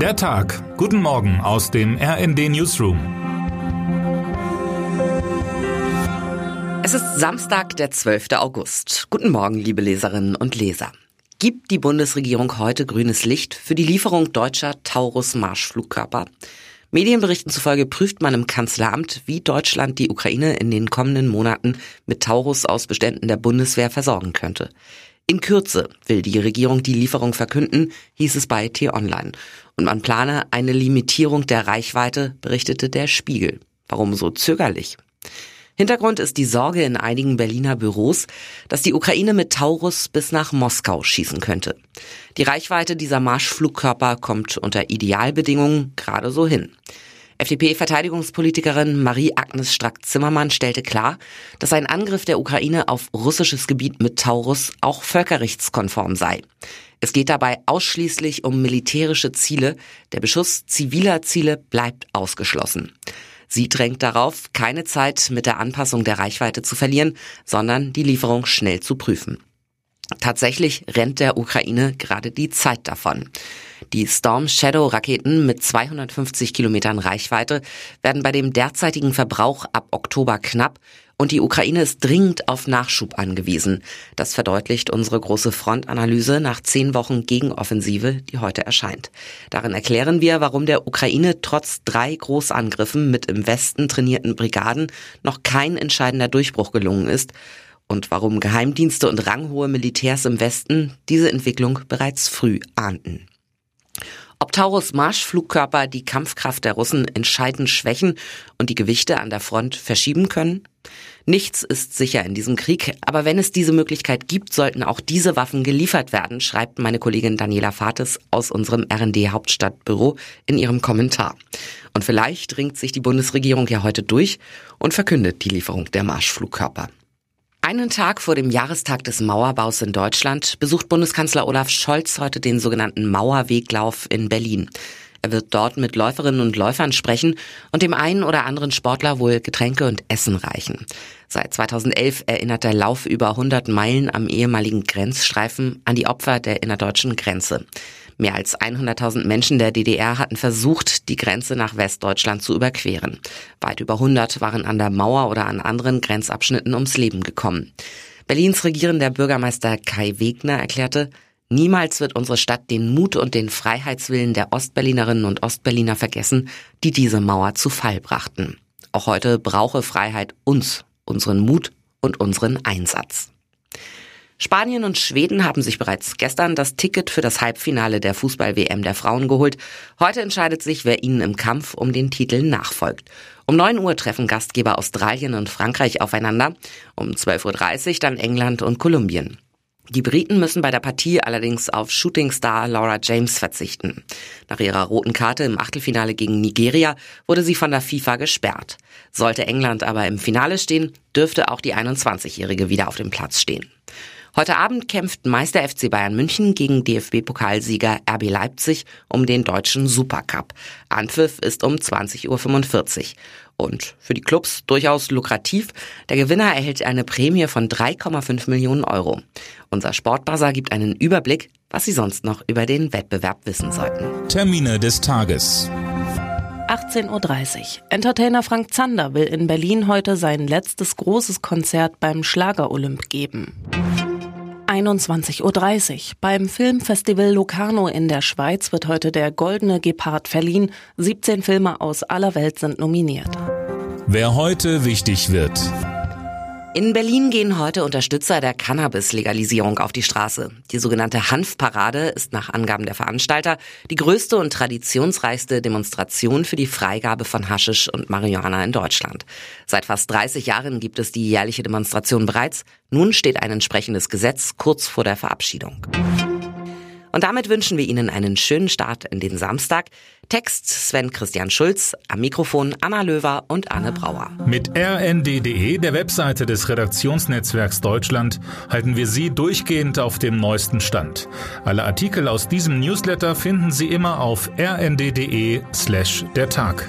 Der Tag. Guten Morgen aus dem RND Newsroom. Es ist Samstag, der 12. August. Guten Morgen, liebe Leserinnen und Leser. Gibt die Bundesregierung heute grünes Licht für die Lieferung deutscher Taurus-Marschflugkörper? Medienberichten zufolge prüft man im Kanzleramt, wie Deutschland die Ukraine in den kommenden Monaten mit Taurus aus Beständen der Bundeswehr versorgen könnte. In Kürze will die Regierung die Lieferung verkünden, hieß es bei T-Online. Und man plane eine Limitierung der Reichweite, berichtete der Spiegel. Warum so zögerlich? Hintergrund ist die Sorge in einigen Berliner Büros, dass die Ukraine mit Taurus bis nach Moskau schießen könnte. Die Reichweite dieser Marschflugkörper kommt unter Idealbedingungen gerade so hin. FDP-Verteidigungspolitikerin Marie-Agnes Strack-Zimmermann stellte klar, dass ein Angriff der Ukraine auf russisches Gebiet mit Taurus auch völkerrechtskonform sei. Es geht dabei ausschließlich um militärische Ziele. Der Beschuss ziviler Ziele bleibt ausgeschlossen. Sie drängt darauf, keine Zeit mit der Anpassung der Reichweite zu verlieren, sondern die Lieferung schnell zu prüfen. Tatsächlich rennt der Ukraine gerade die Zeit davon. Die Storm Shadow Raketen mit 250 Kilometern Reichweite werden bei dem derzeitigen Verbrauch ab Oktober knapp und die Ukraine ist dringend auf Nachschub angewiesen. Das verdeutlicht unsere große Frontanalyse nach zehn Wochen Gegenoffensive, die heute erscheint. Darin erklären wir, warum der Ukraine trotz drei Großangriffen mit im Westen trainierten Brigaden noch kein entscheidender Durchbruch gelungen ist und warum Geheimdienste und ranghohe Militärs im Westen diese Entwicklung bereits früh ahnten. Ob Taurus Marschflugkörper die Kampfkraft der Russen entscheidend schwächen und die Gewichte an der Front verschieben können? Nichts ist sicher in diesem Krieg, aber wenn es diese Möglichkeit gibt, sollten auch diese Waffen geliefert werden, schreibt meine Kollegin Daniela Fates aus unserem RD Hauptstadtbüro in ihrem Kommentar. Und vielleicht ringt sich die Bundesregierung ja heute durch und verkündet die Lieferung der Marschflugkörper. Einen Tag vor dem Jahrestag des Mauerbaus in Deutschland besucht Bundeskanzler Olaf Scholz heute den sogenannten Mauerweglauf in Berlin. Er wird dort mit Läuferinnen und Läufern sprechen und dem einen oder anderen Sportler wohl Getränke und Essen reichen. Seit 2011 erinnert der Lauf über 100 Meilen am ehemaligen Grenzstreifen an die Opfer der innerdeutschen Grenze. Mehr als 100.000 Menschen der DDR hatten versucht, die Grenze nach Westdeutschland zu überqueren. Weit über 100 waren an der Mauer oder an anderen Grenzabschnitten ums Leben gekommen. Berlins regierender Bürgermeister Kai Wegner erklärte, Niemals wird unsere Stadt den Mut und den Freiheitswillen der Ostberlinerinnen und Ostberliner vergessen, die diese Mauer zu Fall brachten. Auch heute brauche Freiheit uns, unseren Mut und unseren Einsatz. Spanien und Schweden haben sich bereits gestern das Ticket für das Halbfinale der Fußball-WM der Frauen geholt. Heute entscheidet sich, wer ihnen im Kampf um den Titel nachfolgt. Um 9 Uhr treffen Gastgeber Australien und Frankreich aufeinander, um 12.30 Uhr dann England und Kolumbien. Die Briten müssen bei der Partie allerdings auf Shootingstar Laura James verzichten. Nach ihrer roten Karte im Achtelfinale gegen Nigeria wurde sie von der FIFA gesperrt. Sollte England aber im Finale stehen, dürfte auch die 21-Jährige wieder auf dem Platz stehen. Heute Abend kämpft Meister FC Bayern München gegen DFB-Pokalsieger RB Leipzig um den deutschen Supercup. Anpfiff ist um 20.45 Uhr. Und für die Clubs durchaus lukrativ. Der Gewinner erhält eine Prämie von 3,5 Millionen Euro. Unser Sportbuzzer gibt einen Überblick, was Sie sonst noch über den Wettbewerb wissen sollten. Termine des Tages. 18.30 Uhr. Entertainer Frank Zander will in Berlin heute sein letztes großes Konzert beim Schlager-Olymp geben. 21.30 Uhr. Beim Filmfestival Locarno in der Schweiz wird heute der Goldene Gepard verliehen. 17 Filme aus aller Welt sind nominiert. Wer heute wichtig wird. In Berlin gehen heute Unterstützer der Cannabis-Legalisierung auf die Straße. Die sogenannte Hanfparade ist nach Angaben der Veranstalter die größte und traditionsreichste Demonstration für die Freigabe von Haschisch und Marihuana in Deutschland. Seit fast 30 Jahren gibt es die jährliche Demonstration bereits. Nun steht ein entsprechendes Gesetz kurz vor der Verabschiedung. Und damit wünschen wir Ihnen einen schönen Start in den Samstag. Text Sven Christian Schulz, am Mikrofon Anna Löwer und Anne Brauer. Mit rnd.de, der Webseite des Redaktionsnetzwerks Deutschland, halten wir Sie durchgehend auf dem neuesten Stand. Alle Artikel aus diesem Newsletter finden Sie immer auf rnd.de slash der Tag.